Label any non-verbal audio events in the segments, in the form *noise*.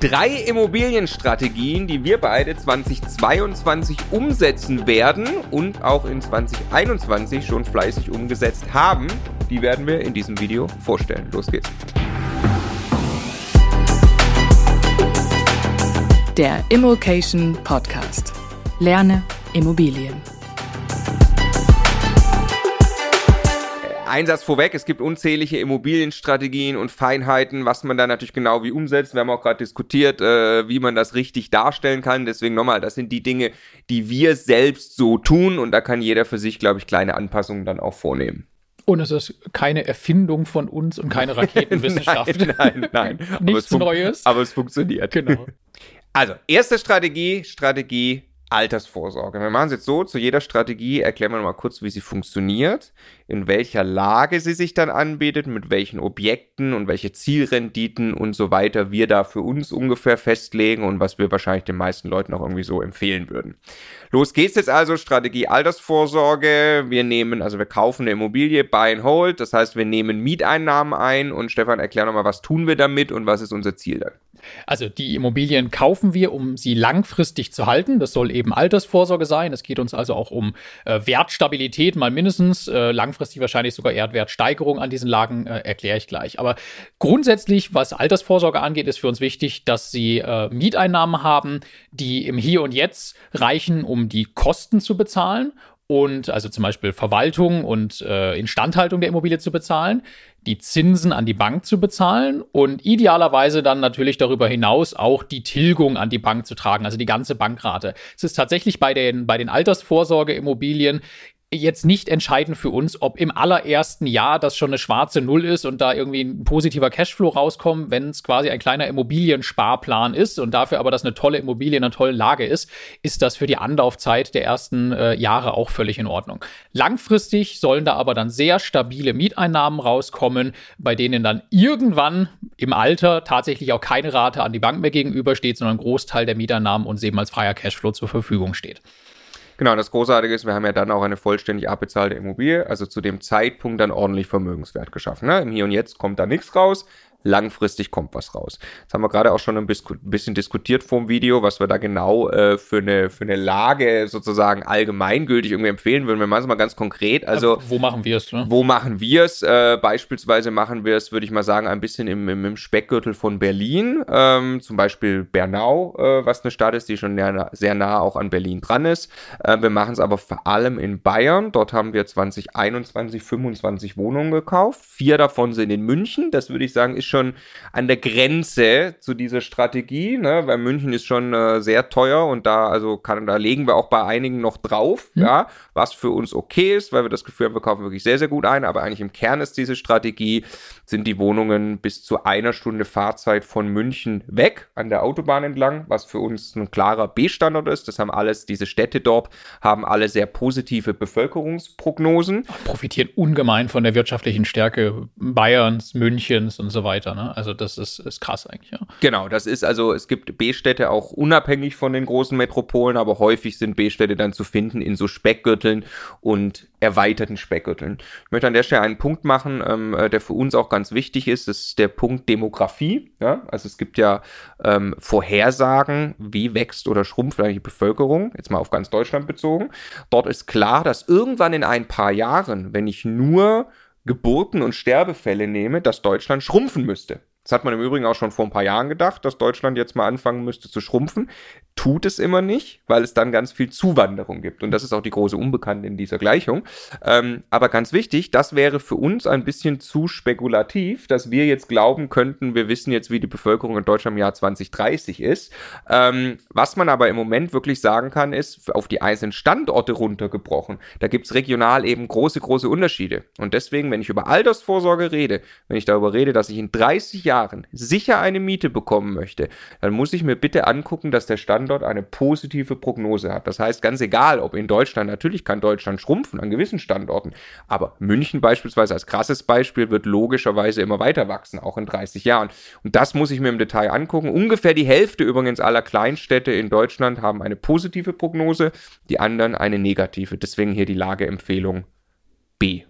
Drei Immobilienstrategien, die wir beide 2022 umsetzen werden und auch in 2021 schon fleißig umgesetzt haben, die werden wir in diesem Video vorstellen. Los geht's. Der Immokation Podcast. Lerne Immobilien. Einsatz vorweg, es gibt unzählige Immobilienstrategien und Feinheiten, was man da natürlich genau wie umsetzt. Wir haben auch gerade diskutiert, äh, wie man das richtig darstellen kann. Deswegen nochmal, das sind die Dinge, die wir selbst so tun und da kann jeder für sich, glaube ich, kleine Anpassungen dann auch vornehmen. Und es ist keine Erfindung von uns und keine *laughs* Raketenwissenschaft. nein, nein, nein. *laughs* Nichts aber Neues. Aber es funktioniert. Genau. Also, erste Strategie, Strategie Altersvorsorge. Wir machen es jetzt so, zu jeder Strategie erklären wir mal kurz, wie sie funktioniert, in welcher Lage sie sich dann anbietet, mit welchen Objekten und welche Zielrenditen und so weiter wir da für uns ungefähr festlegen und was wir wahrscheinlich den meisten Leuten auch irgendwie so empfehlen würden. Los geht's jetzt also, Strategie Altersvorsorge. Wir nehmen, also wir kaufen eine Immobilie, buy and hold, das heißt, wir nehmen Mieteinnahmen ein und Stefan, erklär nochmal, was tun wir damit und was ist unser Ziel dann? Also die Immobilien kaufen wir, um sie langfristig zu halten. Das soll eben Altersvorsorge sein. Es geht uns also auch um äh, Wertstabilität, mal mindestens, äh, langfristig wahrscheinlich sogar eher Wertsteigerung an diesen Lagen, äh, erkläre ich gleich. Aber grundsätzlich, was Altersvorsorge angeht, ist für uns wichtig, dass sie äh, Mieteinnahmen haben, die im Hier und Jetzt reichen, um die Kosten zu bezahlen und also zum Beispiel Verwaltung und äh, Instandhaltung der Immobilie zu bezahlen, die Zinsen an die Bank zu bezahlen und idealerweise dann natürlich darüber hinaus auch die Tilgung an die Bank zu tragen, also die ganze Bankrate. Es ist tatsächlich bei den, bei den Altersvorsorgeimmobilien jetzt nicht entscheidend für uns, ob im allerersten Jahr das schon eine schwarze Null ist und da irgendwie ein positiver Cashflow rauskommt, wenn es quasi ein kleiner Immobiliensparplan ist und dafür aber das eine tolle Immobilie in einer tollen Lage ist, ist das für die Anlaufzeit der ersten äh, Jahre auch völlig in Ordnung. Langfristig sollen da aber dann sehr stabile Mieteinnahmen rauskommen, bei denen dann irgendwann im Alter tatsächlich auch keine Rate an die Bank mehr gegenübersteht, sondern ein Großteil der Mieteinnahmen uns eben als freier Cashflow zur Verfügung steht. Genau, das Großartige ist, wir haben ja dann auch eine vollständig abbezahlte Immobilie, also zu dem Zeitpunkt dann ordentlich Vermögenswert geschaffen. Ne? Im Hier und Jetzt kommt da nichts raus langfristig kommt was raus. Das haben wir gerade auch schon ein bisschen diskutiert vor dem Video, was wir da genau äh, für, eine, für eine Lage sozusagen allgemeingültig irgendwie empfehlen würden. Wir machen es mal ganz konkret. Also, wo machen wir es? Ne? Wo machen wir es? Äh, beispielsweise machen wir es, würde ich mal sagen, ein bisschen im, im, im Speckgürtel von Berlin. Ähm, zum Beispiel Bernau, äh, was eine Stadt ist, die schon sehr, sehr nah auch an Berlin dran ist. Äh, wir machen es aber vor allem in Bayern. Dort haben wir 2021 25 Wohnungen gekauft. Vier davon sind in München. Das würde ich sagen, ist schon schon an der Grenze zu dieser Strategie, ne? weil München ist schon äh, sehr teuer und da, also kann, da legen wir auch bei einigen noch drauf, mhm. ja, was für uns okay ist, weil wir das Gefühl haben, wir kaufen wirklich sehr, sehr gut ein, aber eigentlich im Kern ist diese Strategie, sind die Wohnungen bis zu einer Stunde Fahrzeit von München weg an der Autobahn entlang, was für uns ein klarer B-Standard ist. Das haben alles, diese Städte dort haben alle sehr positive Bevölkerungsprognosen. Profitieren ungemein von der wirtschaftlichen Stärke Bayerns, Münchens und so weiter weiter. Ne? Also das ist, ist krass eigentlich. Ja. Genau, das ist also, es gibt B-Städte auch unabhängig von den großen Metropolen, aber häufig sind B-Städte dann zu finden in so Speckgürteln und erweiterten Speckgürteln. Ich möchte an der Stelle einen Punkt machen, ähm, äh, der für uns auch ganz wichtig ist, das ist der Punkt Demografie. Ja? Also es gibt ja ähm, Vorhersagen, wie wächst oder schrumpft eigentlich die Bevölkerung, jetzt mal auf ganz Deutschland bezogen. Dort ist klar, dass irgendwann in ein paar Jahren, wenn ich nur Geburten- und Sterbefälle nehme, dass Deutschland schrumpfen müsste. Das hat man im Übrigen auch schon vor ein paar Jahren gedacht, dass Deutschland jetzt mal anfangen müsste zu schrumpfen. Tut es immer nicht, weil es dann ganz viel Zuwanderung gibt. Und das ist auch die große Unbekannte in dieser Gleichung. Ähm, aber ganz wichtig, das wäre für uns ein bisschen zu spekulativ, dass wir jetzt glauben könnten, wir wissen jetzt, wie die Bevölkerung in Deutschland im Jahr 2030 ist. Ähm, was man aber im Moment wirklich sagen kann, ist, auf die einzelnen Standorte runtergebrochen, da gibt es regional eben große, große Unterschiede. Und deswegen, wenn ich über Altersvorsorge rede, wenn ich darüber rede, dass ich in 30 Jahren Jahren sicher eine Miete bekommen möchte, dann muss ich mir bitte angucken, dass der Standort eine positive Prognose hat. Das heißt, ganz egal, ob in Deutschland, natürlich kann Deutschland schrumpfen an gewissen Standorten, aber München beispielsweise als krasses Beispiel wird logischerweise immer weiter wachsen, auch in 30 Jahren. Und das muss ich mir im Detail angucken. Ungefähr die Hälfte übrigens aller Kleinstädte in Deutschland haben eine positive Prognose, die anderen eine negative. Deswegen hier die Lageempfehlung B.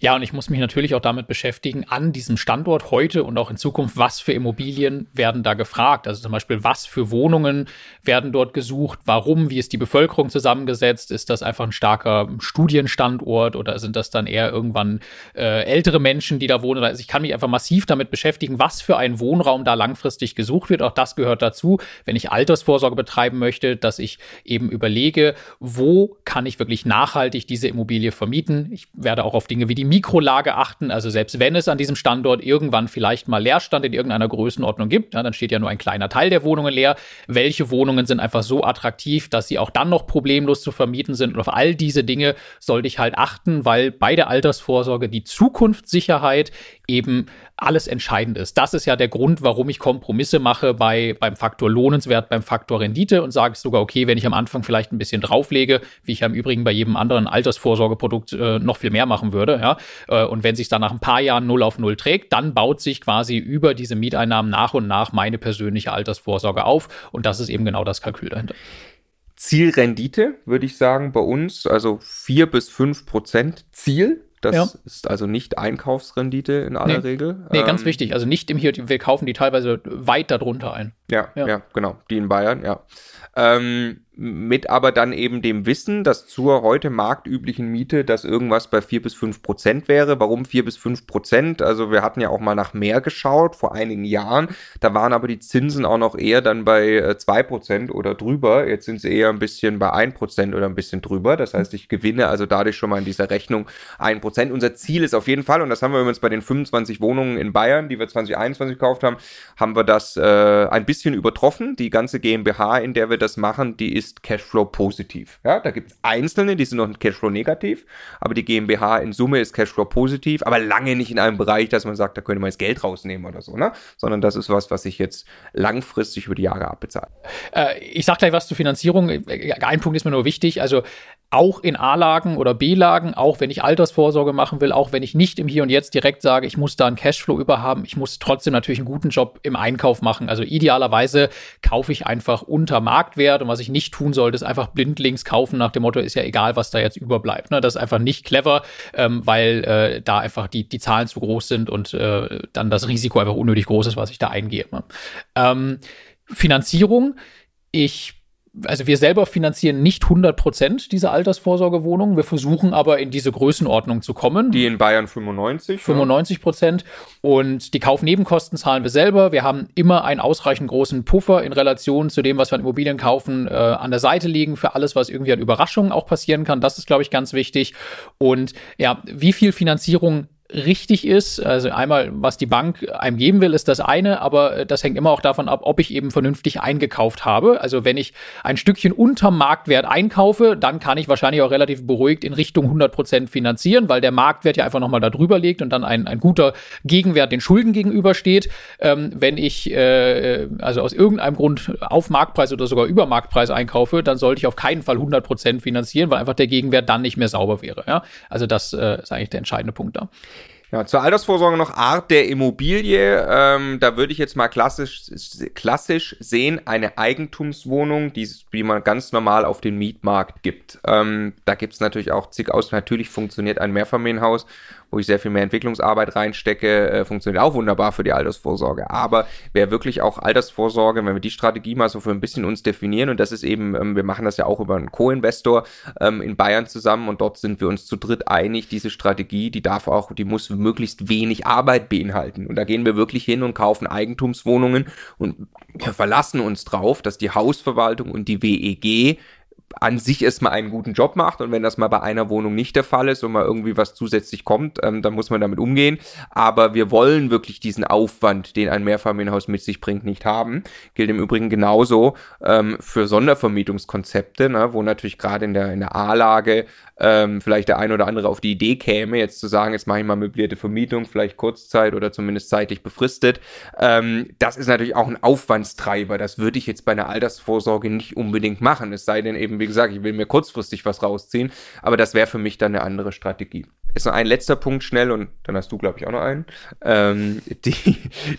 Ja, und ich muss mich natürlich auch damit beschäftigen, an diesem Standort heute und auch in Zukunft, was für Immobilien werden da gefragt. Also zum Beispiel, was für Wohnungen werden dort gesucht, warum, wie ist die Bevölkerung zusammengesetzt, ist das einfach ein starker Studienstandort oder sind das dann eher irgendwann äh, ältere Menschen, die da wohnen? Also ich kann mich einfach massiv damit beschäftigen, was für ein Wohnraum da langfristig gesucht wird. Auch das gehört dazu, wenn ich Altersvorsorge betreiben möchte, dass ich eben überlege, wo kann ich wirklich nachhaltig diese Immobilie vermieten. Ich werde auch auf Dinge wie die Mikrolage achten. Also selbst wenn es an diesem Standort irgendwann vielleicht mal Leerstand in irgendeiner Größenordnung gibt, ja, dann steht ja nur ein kleiner Teil der Wohnungen leer. Welche Wohnungen sind einfach so attraktiv, dass sie auch dann noch problemlos zu vermieten sind? Und auf all diese Dinge sollte ich halt achten, weil bei der Altersvorsorge die Zukunftssicherheit eben alles entscheidend ist. Das ist ja der Grund, warum ich Kompromisse mache bei, beim Faktor Lohnenswert, beim Faktor Rendite und sage sogar, okay, wenn ich am Anfang vielleicht ein bisschen drauflege, wie ich ja im Übrigen bei jedem anderen Altersvorsorgeprodukt äh, noch viel mehr machen würde, ja, äh, und wenn sich dann nach ein paar Jahren null auf null trägt, dann baut sich quasi über diese Mieteinnahmen nach und nach meine persönliche Altersvorsorge auf und das ist eben genau das Kalkül dahinter. Zielrendite, würde ich sagen, bei uns, also vier bis fünf Prozent Ziel das ja. ist also nicht Einkaufsrendite in aller nee. Regel. Nee, ähm, ganz wichtig. Also nicht im hier, wir kaufen die teilweise weit darunter ein. Ja, ja, ja, genau. Die in Bayern, ja. Ähm, mit aber dann eben dem Wissen, dass zur heute marktüblichen Miete das irgendwas bei vier bis fünf Prozent wäre. Warum vier bis fünf Prozent? Also wir hatten ja auch mal nach mehr geschaut vor einigen Jahren. Da waren aber die Zinsen auch noch eher dann bei äh, zwei Prozent oder drüber. Jetzt sind sie eher ein bisschen bei ein Prozent oder ein bisschen drüber. Das heißt, ich gewinne also dadurch schon mal in dieser Rechnung ein Prozent. Unser Ziel ist auf jeden Fall, und das haben wir übrigens bei den 25 Wohnungen in Bayern, die wir 2021 gekauft haben, haben wir das äh, ein bisschen übertroffen. Die ganze GmbH, in der wir das machen, die ist ist Cashflow positiv. Ja, da gibt es einzelne, die sind noch Cashflow negativ, aber die GmbH in Summe ist Cashflow positiv, aber lange nicht in einem Bereich, dass man sagt, da könnte man jetzt Geld rausnehmen oder so, ne? Sondern das ist was, was sich jetzt langfristig über die Jahre abbezahlt. Äh, ich sag gleich was zur Finanzierung. Ein Punkt ist mir nur wichtig. Also auch in A-Lagen oder B-Lagen, auch wenn ich Altersvorsorge machen will, auch wenn ich nicht im Hier und Jetzt direkt sage, ich muss da einen Cashflow überhaben, ich muss trotzdem natürlich einen guten Job im Einkauf machen. Also idealerweise kaufe ich einfach unter Marktwert und was ich nicht tun sollte, ist einfach blindlings kaufen nach dem Motto, ist ja egal, was da jetzt überbleibt. Ne? Das ist einfach nicht clever, ähm, weil äh, da einfach die, die Zahlen zu groß sind und äh, dann das Risiko einfach unnötig groß ist, was ich da eingehe. Ne? Ähm, Finanzierung. Ich also wir selber finanzieren nicht 100 Prozent dieser Altersvorsorgewohnungen. Wir versuchen aber in diese Größenordnung zu kommen. Die in Bayern 95. 95 Prozent. Ja. Und die Kaufnebenkosten zahlen wir selber. Wir haben immer einen ausreichend großen Puffer in Relation zu dem, was wir an Immobilien kaufen, äh, an der Seite liegen für alles, was irgendwie an Überraschungen auch passieren kann. Das ist, glaube ich, ganz wichtig. Und ja, wie viel Finanzierung richtig ist. Also einmal, was die Bank einem geben will, ist das eine, aber das hängt immer auch davon ab, ob ich eben vernünftig eingekauft habe. Also wenn ich ein Stückchen unterm Marktwert einkaufe, dann kann ich wahrscheinlich auch relativ beruhigt in Richtung 100 Prozent finanzieren, weil der Marktwert ja einfach nochmal da drüber liegt und dann ein, ein guter Gegenwert den Schulden gegenübersteht. Ähm, wenn ich äh, also aus irgendeinem Grund auf Marktpreis oder sogar über Marktpreis einkaufe, dann sollte ich auf keinen Fall 100 Prozent finanzieren, weil einfach der Gegenwert dann nicht mehr sauber wäre. Ja? Also das äh, ist eigentlich der entscheidende Punkt da. Ja, zur Altersvorsorge noch Art der Immobilie. Ähm, da würde ich jetzt mal klassisch, klassisch sehen, eine Eigentumswohnung, die, die man ganz normal auf den Mietmarkt gibt. Ähm, da gibt es natürlich auch zig aus. Natürlich funktioniert ein Mehrfamilienhaus wo ich sehr viel mehr Entwicklungsarbeit reinstecke, äh, funktioniert auch wunderbar für die Altersvorsorge. Aber wer wirklich auch Altersvorsorge, wenn wir die Strategie mal so für ein bisschen uns definieren, und das ist eben, ähm, wir machen das ja auch über einen Co-Investor ähm, in Bayern zusammen und dort sind wir uns zu dritt einig, diese Strategie, die darf auch, die muss möglichst wenig Arbeit beinhalten. Und da gehen wir wirklich hin und kaufen Eigentumswohnungen und verlassen uns drauf, dass die Hausverwaltung und die WEG an sich erstmal einen guten Job macht und wenn das mal bei einer Wohnung nicht der Fall ist und mal irgendwie was zusätzlich kommt, ähm, dann muss man damit umgehen. Aber wir wollen wirklich diesen Aufwand, den ein Mehrfamilienhaus mit sich bringt, nicht haben. Gilt im Übrigen genauso ähm, für Sondervermietungskonzepte, ne, wo natürlich gerade in der, in der A-Lage ähm, vielleicht der ein oder andere auf die Idee käme, jetzt zu sagen, jetzt mache ich mal möblierte Vermietung, vielleicht Kurzzeit oder zumindest zeitlich befristet. Ähm, das ist natürlich auch ein Aufwandstreiber. Das würde ich jetzt bei einer Altersvorsorge nicht unbedingt machen. Es sei denn eben, wie gesagt, ich will mir kurzfristig was rausziehen. Aber das wäre für mich dann eine andere Strategie. Jetzt noch ein letzter Punkt schnell und dann hast du, glaube ich, auch noch einen. Ähm, *laughs* die,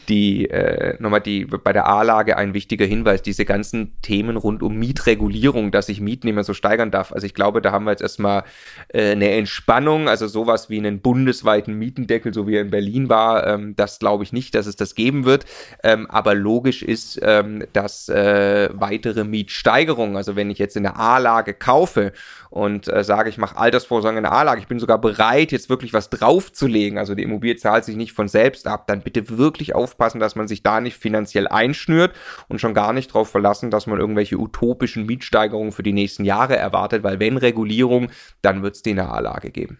die, äh, nochmal die, bei der A-Lage ein wichtiger Hinweis, diese ganzen Themen rund um Mietregulierung, dass ich Mieten immer so steigern darf. Also ich glaube, da haben wir jetzt erstmal äh, eine Entspannung, also sowas wie einen bundesweiten Mietendeckel, so wie er in Berlin war, ähm, das glaube ich nicht, dass es das geben wird. Ähm, aber logisch ist, ähm, dass äh, weitere Mietsteigerungen, also wenn ich jetzt in der A-Lage kaufe und äh, sage, ich mache Altersvorsorge in der A-Lage, ich bin sogar bereit, jetzt wirklich was draufzulegen, also die Immobilie zahlt sich nicht von selbst ab, dann bitte wirklich aufpassen, dass man sich da nicht finanziell einschnürt und schon gar nicht darauf verlassen, dass man irgendwelche utopischen Mietsteigerungen für die nächsten Jahre erwartet, weil wenn Regulierung, dann wird es die A-Lage geben.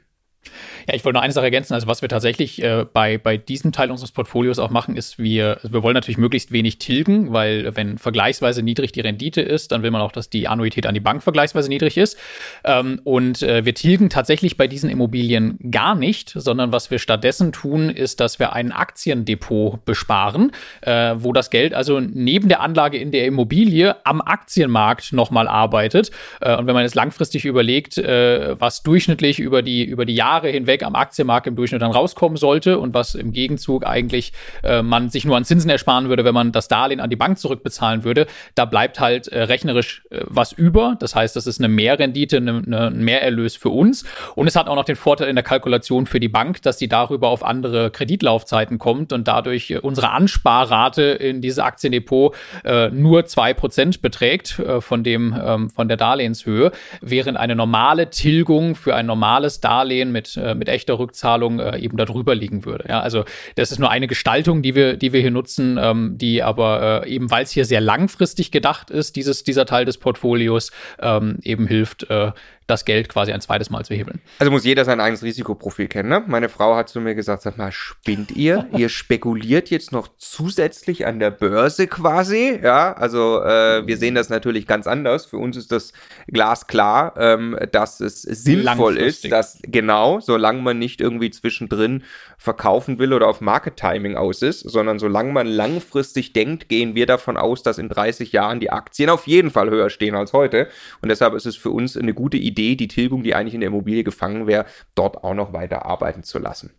Ja, ich wollte noch eine Sache ergänzen. Also, was wir tatsächlich äh, bei, bei diesem Teil unseres Portfolios auch machen, ist, wir, wir wollen natürlich möglichst wenig tilgen, weil wenn vergleichsweise niedrig die Rendite ist, dann will man auch, dass die Annuität an die Bank vergleichsweise niedrig ist. Ähm, und äh, wir tilgen tatsächlich bei diesen Immobilien gar nicht, sondern was wir stattdessen tun, ist, dass wir ein Aktiendepot besparen, äh, wo das Geld also neben der Anlage in der Immobilie am Aktienmarkt nochmal arbeitet. Äh, und wenn man jetzt langfristig überlegt, äh, was durchschnittlich über die, über die Jahre hinweg weg am Aktienmarkt im Durchschnitt dann rauskommen sollte und was im Gegenzug eigentlich äh, man sich nur an Zinsen ersparen würde, wenn man das Darlehen an die Bank zurückbezahlen würde, da bleibt halt äh, rechnerisch äh, was über. Das heißt, das ist eine Mehrrendite, eine, eine, ein Mehrerlös für uns. Und es hat auch noch den Vorteil in der Kalkulation für die Bank, dass sie darüber auf andere Kreditlaufzeiten kommt und dadurch äh, unsere Ansparrate in dieses Aktiendepot äh, nur zwei Prozent beträgt äh, von dem ähm, von der Darlehenshöhe, während eine normale Tilgung für ein normales Darlehen mit äh, mit echter Rückzahlung äh, eben darüber liegen würde. Ja, also das ist nur eine Gestaltung, die wir, die wir hier nutzen, ähm, die aber äh, eben, weil es hier sehr langfristig gedacht ist, dieses, dieser Teil des Portfolios ähm, eben hilft, äh, das Geld quasi ein zweites Mal zu hebeln. Also muss jeder sein eigenes Risikoprofil kennen. Ne? Meine Frau hat zu mir gesagt, sag mal, spinnt ihr? *laughs* ihr spekuliert jetzt noch zusätzlich an der Börse quasi. Ja, also äh, wir sehen das natürlich ganz anders. Für uns ist das glasklar, ähm, dass es sinnvoll ist, dass genau, solange man nicht irgendwie zwischendrin verkaufen will oder auf Market Timing aus ist, sondern solange man langfristig denkt, gehen wir davon aus, dass in 30 Jahren die Aktien auf jeden Fall höher stehen als heute. Und deshalb ist es für uns eine gute Idee, Idee, die Tilgung, die eigentlich in der Immobilie gefangen wäre, dort auch noch weiter arbeiten zu lassen.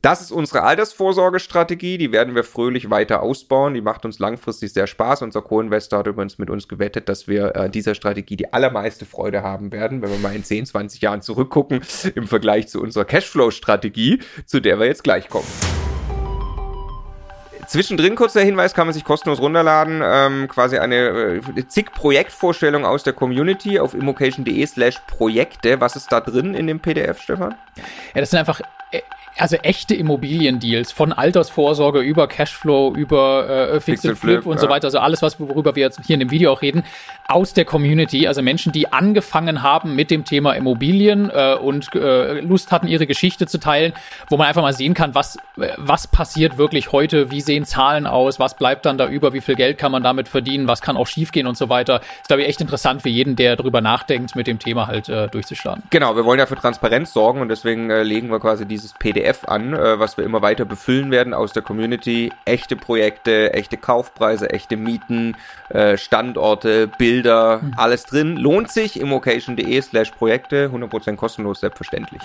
Das ist unsere Altersvorsorgestrategie, die werden wir fröhlich weiter ausbauen. Die macht uns langfristig sehr Spaß. Unser Co-Investor hat übrigens mit uns gewettet, dass wir äh, dieser Strategie die allermeiste Freude haben werden, wenn wir mal in 10, 20 Jahren zurückgucken im Vergleich zu unserer Cashflow-Strategie, zu der wir jetzt gleich kommen. Zwischendrin kurzer Hinweis, kann man sich kostenlos runterladen. Ähm, quasi eine äh, zig Projektvorstellung aus der Community auf immocation.de slash Projekte. Was ist da drin in dem PDF, Stefan? Ja, das sind einfach also echte Immobiliendeals von Altersvorsorge über Cashflow, über äh, Fix, Flip, Flip und ja. so weiter, also alles, was worüber wir jetzt hier in dem Video auch reden, aus der Community, also Menschen, die angefangen haben mit dem Thema Immobilien äh, und äh, Lust hatten, ihre Geschichte zu teilen, wo man einfach mal sehen kann, was äh, was passiert wirklich heute, wie sehen Zahlen aus, was bleibt dann da über, wie viel Geld kann man damit verdienen, was kann auch schiefgehen und so weiter. Ist glaube ich echt interessant für jeden, der darüber nachdenkt, mit dem Thema halt äh, durchzuschlagen. Genau, wir wollen ja für Transparenz sorgen und deswegen äh, legen wir quasi dieses PDF PDF an, äh, was wir immer weiter befüllen werden aus der Community. Echte Projekte, echte Kaufpreise, echte Mieten, äh, Standorte, Bilder, mhm. alles drin. Lohnt sich immocation.de slash Projekte, 100% kostenlos, selbstverständlich.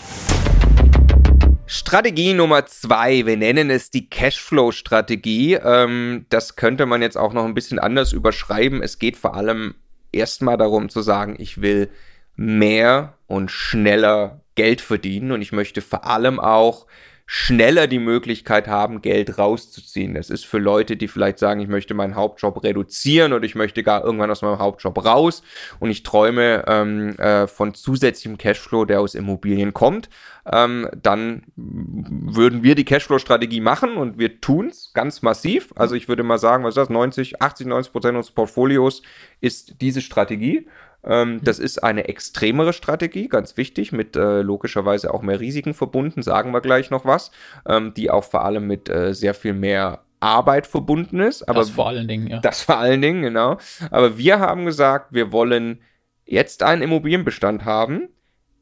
Strategie Nummer zwei, wir nennen es die Cashflow-Strategie. Ähm, das könnte man jetzt auch noch ein bisschen anders überschreiben. Es geht vor allem erstmal darum zu sagen, ich will mehr und schneller Geld verdienen und ich möchte vor allem auch schneller die Möglichkeit haben, Geld rauszuziehen. Das ist für Leute, die vielleicht sagen, ich möchte meinen Hauptjob reduzieren oder ich möchte gar irgendwann aus meinem Hauptjob raus und ich träume ähm, äh, von zusätzlichem Cashflow, der aus Immobilien kommt. Ähm, dann würden wir die Cashflow-Strategie machen und wir tun's ganz massiv. Also ich würde mal sagen, was ist das? 90, 80, 90 Prozent unseres Portfolios ist diese Strategie. Ähm, das ist eine extremere Strategie, ganz wichtig, mit äh, logischerweise auch mehr Risiken verbunden, sagen wir gleich noch was, ähm, die auch vor allem mit äh, sehr viel mehr Arbeit verbunden ist. Aber das vor allen Dingen, ja. Das vor allen Dingen, genau. Aber wir haben gesagt, wir wollen jetzt einen Immobilienbestand haben,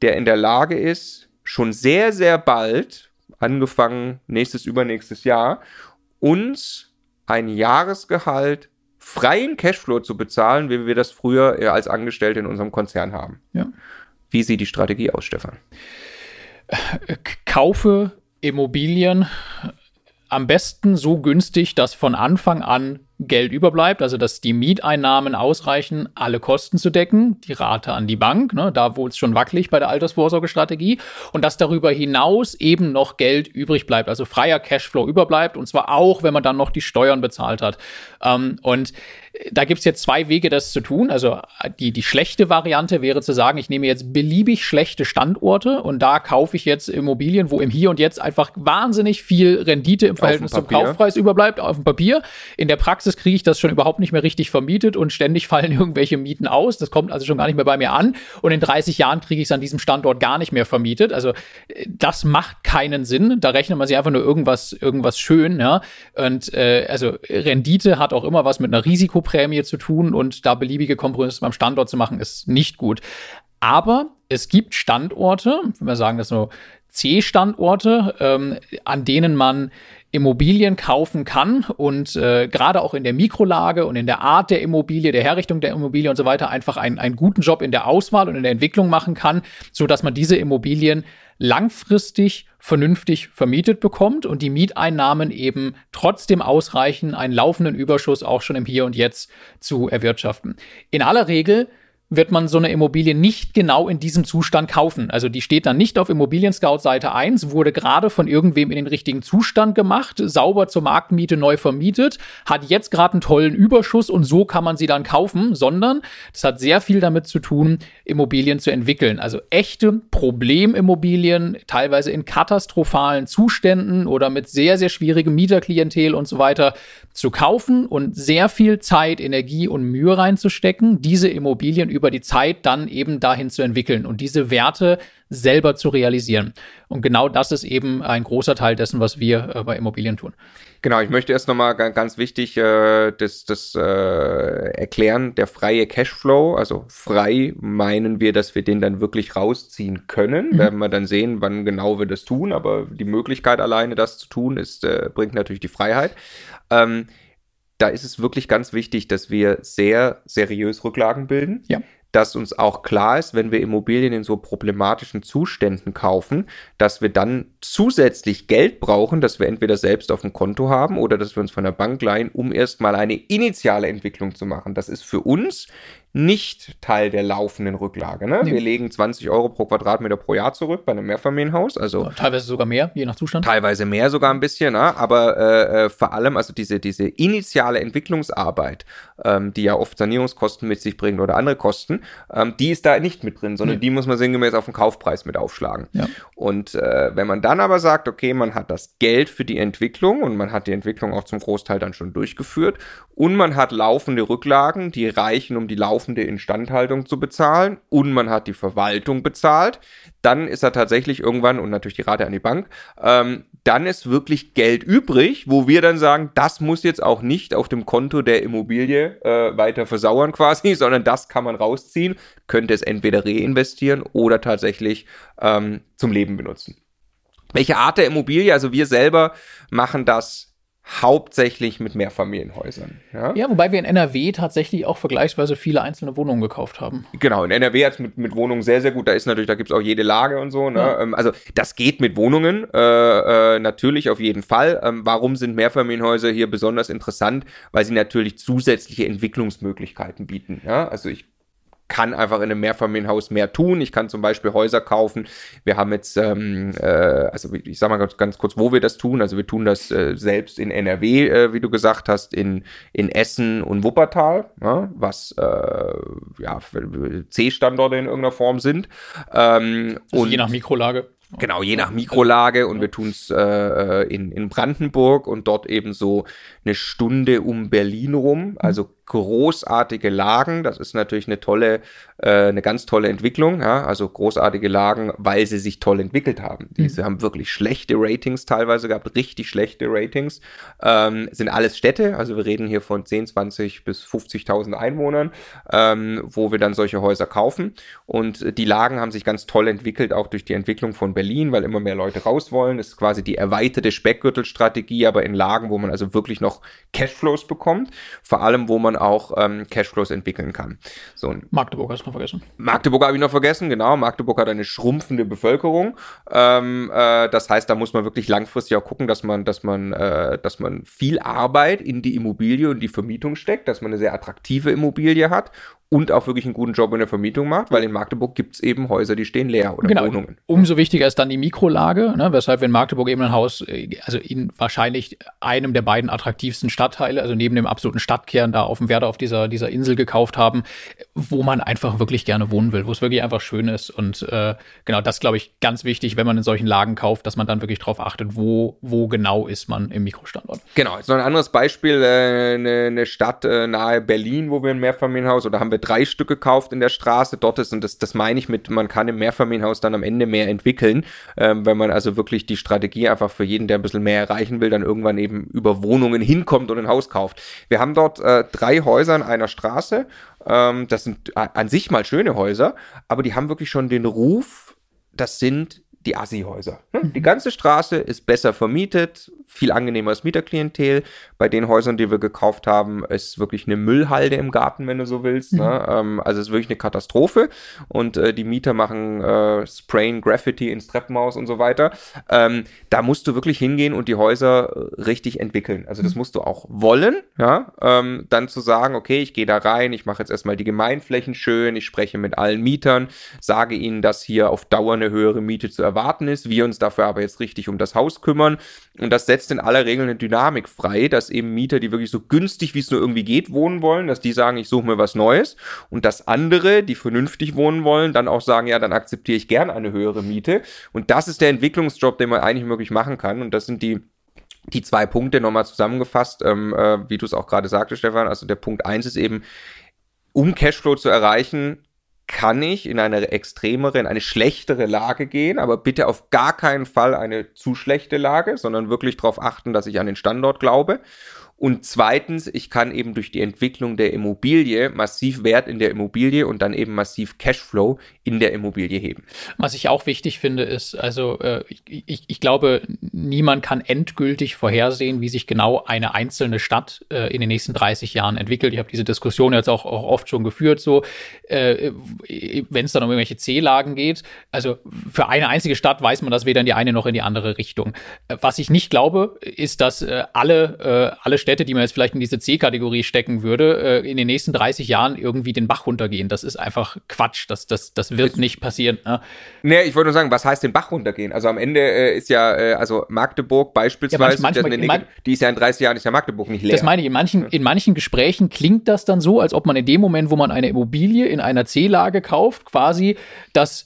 der in der Lage ist, schon sehr, sehr bald, angefangen nächstes, übernächstes Jahr, uns ein Jahresgehalt freien Cashflow zu bezahlen, wie wir das früher als Angestellte in unserem Konzern haben. Ja. Wie sieht die Strategie aus, Stefan? kaufe Immobilien am besten so günstig, dass von Anfang an Geld überbleibt, also dass die Mieteinnahmen ausreichen, alle Kosten zu decken, die Rate an die Bank, ne, da wo es schon wackelig bei der Altersvorsorgestrategie und dass darüber hinaus eben noch Geld übrig bleibt, also freier Cashflow überbleibt und zwar auch, wenn man dann noch die Steuern bezahlt hat. Ähm, und da gibt's jetzt zwei Wege, das zu tun. Also die, die schlechte Variante wäre zu sagen, ich nehme jetzt beliebig schlechte Standorte und da kaufe ich jetzt Immobilien, wo im Hier und Jetzt einfach wahnsinnig viel Rendite im Verhältnis zum Kaufpreis überbleibt auf dem Papier. In der Praxis kriege ich das schon überhaupt nicht mehr richtig vermietet und ständig fallen *laughs* irgendwelche Mieten aus. Das kommt also schon gar nicht mehr bei mir an. Und in 30 Jahren kriege ich es an diesem Standort gar nicht mehr vermietet. Also das macht keinen Sinn. Da rechnet man sich einfach nur irgendwas, irgendwas schön. Ja? Und äh, also Rendite hat auch immer was mit einer Risiko Risikoprämie zu tun und da beliebige Kompromisse beim Standort zu machen, ist nicht gut. Aber es gibt Standorte, wenn wir sagen, das so C-Standorte, ähm, an denen man Immobilien kaufen kann und äh, gerade auch in der Mikrolage und in der Art der Immobilie, der Herrichtung der Immobilie und so weiter einfach einen, einen guten Job in der Auswahl und in der Entwicklung machen kann, so dass man diese Immobilien langfristig vernünftig vermietet bekommt und die Mieteinnahmen eben trotzdem ausreichen, einen laufenden Überschuss auch schon im Hier und Jetzt zu erwirtschaften. In aller Regel wird man so eine Immobilie nicht genau in diesem Zustand kaufen. Also die steht dann nicht auf Immobilien Scout Seite 1, wurde gerade von irgendwem in den richtigen Zustand gemacht, sauber zur Marktmiete neu vermietet, hat jetzt gerade einen tollen Überschuss und so kann man sie dann kaufen, sondern das hat sehr viel damit zu tun, Immobilien zu entwickeln. Also echte Problemimmobilien, teilweise in katastrophalen Zuständen oder mit sehr, sehr schwierigem Mieterklientel und so weiter zu kaufen und sehr viel Zeit, Energie und Mühe reinzustecken, diese Immobilien über die Zeit dann eben dahin zu entwickeln und diese Werte selber zu realisieren. Und genau das ist eben ein großer Teil dessen, was wir äh, bei Immobilien tun. Genau, ich möchte erst nochmal ganz, ganz wichtig äh, das, das äh, erklären, der freie Cashflow, also frei meinen wir, dass wir den dann wirklich rausziehen können. Mhm. Werden wir dann sehen, wann genau wir das tun, aber die Möglichkeit alleine das zu tun, ist, äh, bringt natürlich die Freiheit. Ähm, da ist es wirklich ganz wichtig, dass wir sehr seriös Rücklagen bilden. Ja. Dass uns auch klar ist, wenn wir Immobilien in so problematischen Zuständen kaufen, dass wir dann zusätzlich Geld brauchen, dass wir entweder selbst auf dem Konto haben oder dass wir uns von der Bank leihen, um erstmal eine initiale Entwicklung zu machen. Das ist für uns nicht Teil der laufenden Rücklage. Ne? Nee. Wir legen 20 Euro pro Quadratmeter pro Jahr zurück bei einem Mehrfamilienhaus. Also ja, teilweise sogar mehr, je nach Zustand. Teilweise mehr sogar ein bisschen, ne? aber äh, äh, vor allem also diese, diese initiale Entwicklungsarbeit, ähm, die ja oft Sanierungskosten mit sich bringt oder andere Kosten, ähm, die ist da nicht mit drin, sondern nee. die muss man sinngemäß auf den Kaufpreis mit aufschlagen. Ja. Und äh, wenn man dann aber sagt, okay, man hat das Geld für die Entwicklung und man hat die Entwicklung auch zum Großteil dann schon durchgeführt und man hat laufende Rücklagen, die reichen, um die laufende Instandhaltung zu bezahlen und man hat die Verwaltung bezahlt, dann ist er tatsächlich irgendwann und natürlich die Rate an die Bank, ähm, dann ist wirklich Geld übrig, wo wir dann sagen, das muss jetzt auch nicht auf dem Konto der Immobilie äh, weiter versauern *laughs* quasi, sondern das kann man rausziehen, könnte es entweder reinvestieren oder tatsächlich ähm, zum Leben benutzen. Welche Art der Immobilie? Also wir selber machen das hauptsächlich mit Mehrfamilienhäusern. Ja? ja, wobei wir in NRW tatsächlich auch vergleichsweise viele einzelne Wohnungen gekauft haben. Genau, in NRW hat es mit, mit Wohnungen sehr, sehr gut. Da ist natürlich, da gibt es auch jede Lage und so. Ne? Ja. Ähm, also das geht mit Wohnungen äh, äh, natürlich auf jeden Fall. Ähm, warum sind Mehrfamilienhäuser hier besonders interessant? Weil sie natürlich zusätzliche Entwicklungsmöglichkeiten bieten. Ja? Also ich kann einfach in einem Mehrfamilienhaus mehr tun. Ich kann zum Beispiel Häuser kaufen. Wir haben jetzt, ähm, äh, also ich sag mal ganz, ganz, kurz, wo wir das tun. Also wir tun das äh, selbst in NRW, äh, wie du gesagt hast, in, in Essen und Wuppertal, ja, was äh, ja, C-Standorte in irgendeiner Form sind. Ähm, also je nach Mikrolage. Genau, je nach Mikrolage und wir tun es äh, äh, in, in Brandenburg und dort eben so eine Stunde um Berlin rum. Also großartige Lagen. Das ist natürlich eine tolle, äh, eine ganz tolle Entwicklung. Ja? Also großartige Lagen, weil sie sich toll entwickelt haben. Mhm. Diese haben wirklich schlechte Ratings teilweise gehabt, richtig schlechte Ratings. Ähm, sind alles Städte, also wir reden hier von 10, 20 bis 50.000 Einwohnern, ähm, wo wir dann solche Häuser kaufen. Und die Lagen haben sich ganz toll entwickelt, auch durch die Entwicklung von Berlin. Weil immer mehr Leute raus wollen. Das ist quasi die erweiterte Speckgürtelstrategie, aber in Lagen, wo man also wirklich noch Cashflows bekommt, vor allem, wo man auch ähm, Cashflows entwickeln kann. So, Magdeburg hast du noch vergessen. Magdeburg habe ich noch vergessen, genau. Magdeburg hat eine schrumpfende Bevölkerung. Ähm, äh, das heißt, da muss man wirklich langfristig auch gucken, dass man, dass man, äh, dass man viel Arbeit in die Immobilie und die Vermietung steckt, dass man eine sehr attraktive Immobilie hat und auch wirklich einen guten Job in der Vermietung macht, weil in Magdeburg gibt es eben Häuser, die stehen leer oder genau. Wohnungen. Umso wichtiger ist dann die Mikrolage, ne? weshalb wenn Magdeburg eben ein Haus, äh, also in wahrscheinlich einem der beiden attraktivsten Stadtteile, also neben dem absoluten Stadtkern da auf dem Werder auf dieser, dieser Insel gekauft haben, wo man einfach wirklich gerne wohnen will, wo es wirklich einfach schön ist. Und äh, genau das glaube ich ganz wichtig, wenn man in solchen Lagen kauft, dass man dann wirklich darauf achtet, wo, wo genau ist man im Mikrostandort. Genau, so ein anderes Beispiel, äh, eine, eine Stadt äh, nahe Berlin, wo wir ein Mehrfamilienhaus oder haben wir drei Stück gekauft in der Straße dort ist. Und das, das meine ich mit, man kann im Mehrfamilienhaus dann am Ende mehr entwickeln, ähm, wenn man also wirklich die Strategie einfach für jeden, der ein bisschen mehr erreichen will, dann irgendwann eben über Wohnungen hinkommt und ein Haus kauft. Wir haben dort äh, drei Häuser in einer Straße. Ähm, das sind an sich mal schöne Häuser, aber die haben wirklich schon den Ruf, das sind die Assi-Häuser. Ne? Die ganze Straße ist besser vermietet, viel angenehmeres Mieterklientel. Bei den Häusern, die wir gekauft haben, ist wirklich eine Müllhalde im Garten, wenn du so willst. Ne? Mhm. Ähm, also es ist wirklich eine Katastrophe. Und äh, die Mieter machen äh, Sprayen Graffiti ins Treppenhaus und so weiter. Ähm, da musst du wirklich hingehen und die Häuser äh, richtig entwickeln. Also das mhm. musst du auch wollen, ja. Ähm, dann zu sagen, okay, ich gehe da rein, ich mache jetzt erstmal die Gemeinflächen schön, ich spreche mit allen Mietern, sage ihnen, dass hier auf Dauer eine höhere Miete zu erwarten ist, wir uns dafür aber jetzt richtig um das Haus kümmern. Und das setzt in aller Regel eine Dynamik frei, dass eben Mieter, die wirklich so günstig wie es nur irgendwie geht, wohnen wollen, dass die sagen, ich suche mir was Neues. Und dass andere, die vernünftig wohnen wollen, dann auch sagen, ja, dann akzeptiere ich gern eine höhere Miete. Und das ist der Entwicklungsjob, den man eigentlich möglich machen kann. Und das sind die die zwei Punkte nochmal zusammengefasst, ähm, äh, wie du es auch gerade sagte, Stefan. Also der Punkt eins ist eben, um Cashflow zu erreichen, kann ich in eine extremere, in eine schlechtere Lage gehen, aber bitte auf gar keinen Fall eine zu schlechte Lage, sondern wirklich darauf achten, dass ich an den Standort glaube. Und zweitens, ich kann eben durch die Entwicklung der Immobilie massiv Wert in der Immobilie und dann eben massiv Cashflow in der Immobilie heben. Was ich auch wichtig finde, ist, also äh, ich, ich glaube, niemand kann endgültig vorhersehen, wie sich genau eine einzelne Stadt äh, in den nächsten 30 Jahren entwickelt. Ich habe diese Diskussion jetzt auch, auch oft schon geführt, so äh, wenn es dann um irgendwelche C-Lagen geht. Also für eine einzige Stadt weiß man das weder in die eine noch in die andere Richtung. Äh, was ich nicht glaube, ist, dass äh, alle, äh, alle Städte Städte, die man jetzt vielleicht in diese C-Kategorie stecken würde, äh, in den nächsten 30 Jahren irgendwie den Bach runtergehen. Das ist einfach Quatsch. Das, das, das wird nicht passieren. Ne? Nee, ich wollte nur sagen, was heißt den Bach runtergehen? Also am Ende äh, ist ja, äh, also Magdeburg beispielsweise, ja, manchmal, manchmal, man, die ist ja in 30 Jahren, ist ja Magdeburg nicht leer. Das meine ich, in manchen, in manchen Gesprächen klingt das dann so, als ob man in dem Moment, wo man eine Immobilie in einer C-Lage kauft, quasi das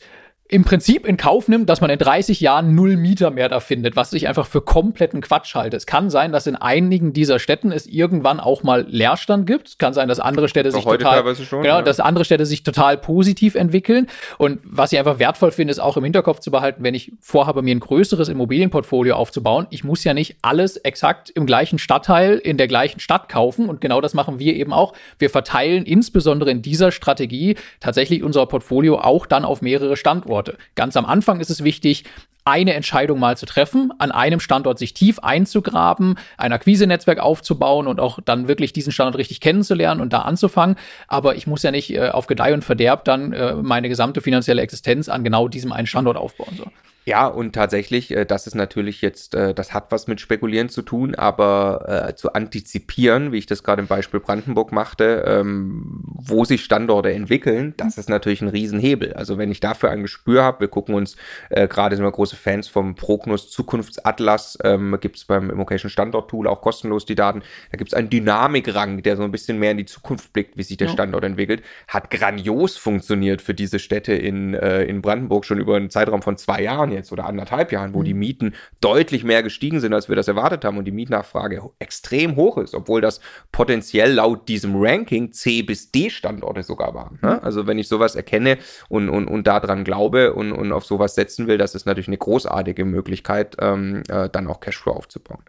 im Prinzip in Kauf nimmt, dass man in 30 Jahren null Mieter mehr da findet, was ich einfach für kompletten Quatsch halte. Es kann sein, dass in einigen dieser Städten es irgendwann auch mal Leerstand gibt. Es kann sein, dass andere Städte sich total, schon, genau, ja. dass andere Städte sich total positiv entwickeln. Und was ich einfach wertvoll finde, ist auch im Hinterkopf zu behalten, wenn ich vorhabe, mir ein größeres Immobilienportfolio aufzubauen. Ich muss ja nicht alles exakt im gleichen Stadtteil in der gleichen Stadt kaufen. Und genau das machen wir eben auch. Wir verteilen insbesondere in dieser Strategie tatsächlich unser Portfolio auch dann auf mehrere Standorte. Standorte. Ganz am Anfang ist es wichtig, eine Entscheidung mal zu treffen, an einem Standort sich tief einzugraben, ein Akquise-Netzwerk aufzubauen und auch dann wirklich diesen Standort richtig kennenzulernen und da anzufangen. Aber ich muss ja nicht äh, auf Gedeih und Verderb dann äh, meine gesamte finanzielle Existenz an genau diesem einen Standort aufbauen. So. Ja, und tatsächlich, äh, das ist natürlich jetzt, äh, das hat was mit Spekulieren zu tun, aber äh, zu antizipieren, wie ich das gerade im Beispiel Brandenburg machte, ähm, wo sich Standorte entwickeln, das ist natürlich ein Riesenhebel. Also wenn ich dafür ein Gespür habe, wir gucken uns, äh, gerade sind wir große Fans vom Prognos Zukunftsatlas, ähm, gibt es beim Immocation Standort Tool auch kostenlos die Daten. Da gibt es einen Dynamikrang, der so ein bisschen mehr in die Zukunft blickt, wie sich der ja. Standort entwickelt. Hat grandios funktioniert für diese Städte in, äh, in Brandenburg schon über einen Zeitraum von zwei Jahren jetzt oder anderthalb Jahren, wo mhm. die Mieten deutlich mehr gestiegen sind, als wir das erwartet haben und die Mietnachfrage extrem hoch ist, obwohl das potenziell laut diesem Ranking C bis D Standorte sogar waren. Ne? Mhm. Also wenn ich sowas erkenne und, und, und daran glaube und, und auf sowas setzen will, das ist natürlich eine großartige Möglichkeit, ähm, äh, dann auch Cashflow aufzubauen.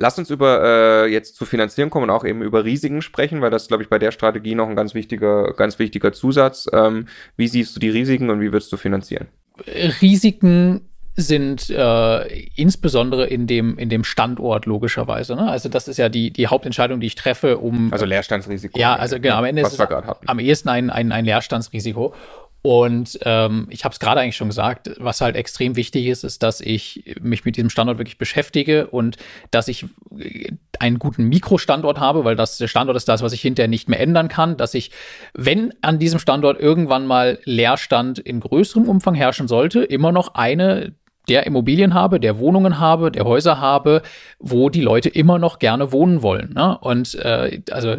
Lass uns über äh, jetzt zu Finanzieren kommen und auch eben über Risiken sprechen, weil das, glaube ich, bei der Strategie noch ein ganz wichtiger, ganz wichtiger Zusatz. Ähm, wie siehst du die Risiken und wie würdest du finanzieren? Risiken sind äh, insbesondere in dem, in dem Standort logischerweise. Ne? Also das ist ja die, die Hauptentscheidung, die ich treffe, um. Also Leerstandsrisiko. Ja, also genau, am Ende ist es am ehesten ein, ein, ein Leerstandsrisiko. Und ähm, ich habe es gerade eigentlich schon gesagt, was halt extrem wichtig ist, ist, dass ich mich mit diesem Standort wirklich beschäftige und dass ich äh, einen guten Mikrostandort habe, weil das der Standort ist das, was ich hinterher nicht mehr ändern kann, dass ich, wenn an diesem Standort irgendwann mal Leerstand in größerem Umfang herrschen sollte, immer noch eine der Immobilien habe, der Wohnungen habe, der Häuser habe, wo die Leute immer noch gerne wohnen wollen. Ne? Und äh, also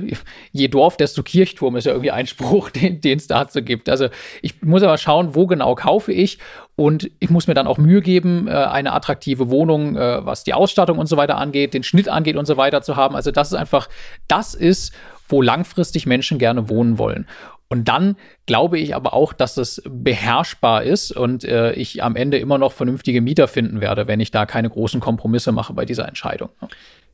je Dorf, desto Kirchturm ist ja irgendwie ein Spruch, *laughs* den es dazu gibt. Also ich muss aber schauen, wo genau kaufe ich und ich muss mir dann auch Mühe geben, äh, eine attraktive Wohnung, äh, was die Ausstattung und so weiter angeht, den Schnitt angeht und so weiter zu haben. Also das ist einfach, das ist, wo langfristig Menschen gerne wohnen wollen. Und dann glaube ich aber auch, dass es beherrschbar ist und äh, ich am Ende immer noch vernünftige Mieter finden werde, wenn ich da keine großen Kompromisse mache bei dieser Entscheidung.